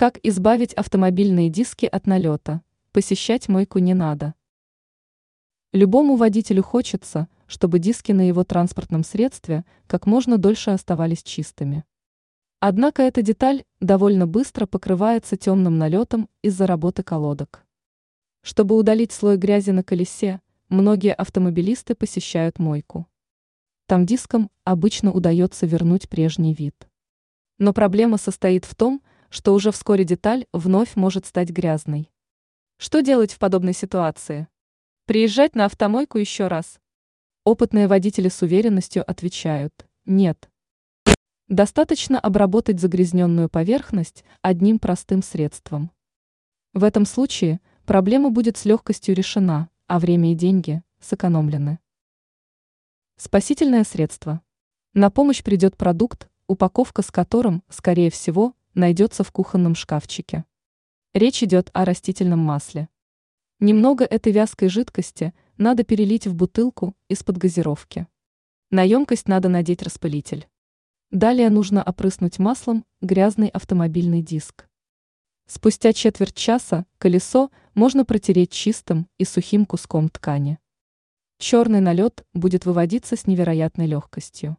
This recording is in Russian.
Как избавить автомобильные диски от налета? Посещать мойку не надо. Любому водителю хочется, чтобы диски на его транспортном средстве как можно дольше оставались чистыми. Однако эта деталь довольно быстро покрывается темным налетом из-за работы колодок. Чтобы удалить слой грязи на колесе, многие автомобилисты посещают мойку. Там дискам обычно удается вернуть прежний вид. Но проблема состоит в том, что уже вскоре деталь вновь может стать грязной. Что делать в подобной ситуации? Приезжать на автомойку еще раз? Опытные водители с уверенностью отвечают «нет». Достаточно обработать загрязненную поверхность одним простым средством. В этом случае проблема будет с легкостью решена, а время и деньги сэкономлены. Спасительное средство. На помощь придет продукт, упаковка с которым, скорее всего, найдется в кухонном шкафчике. Речь идет о растительном масле. Немного этой вязкой жидкости надо перелить в бутылку из-под газировки. На емкость надо надеть распылитель. Далее нужно опрыснуть маслом грязный автомобильный диск. Спустя четверть часа колесо можно протереть чистым и сухим куском ткани. Черный налет будет выводиться с невероятной легкостью.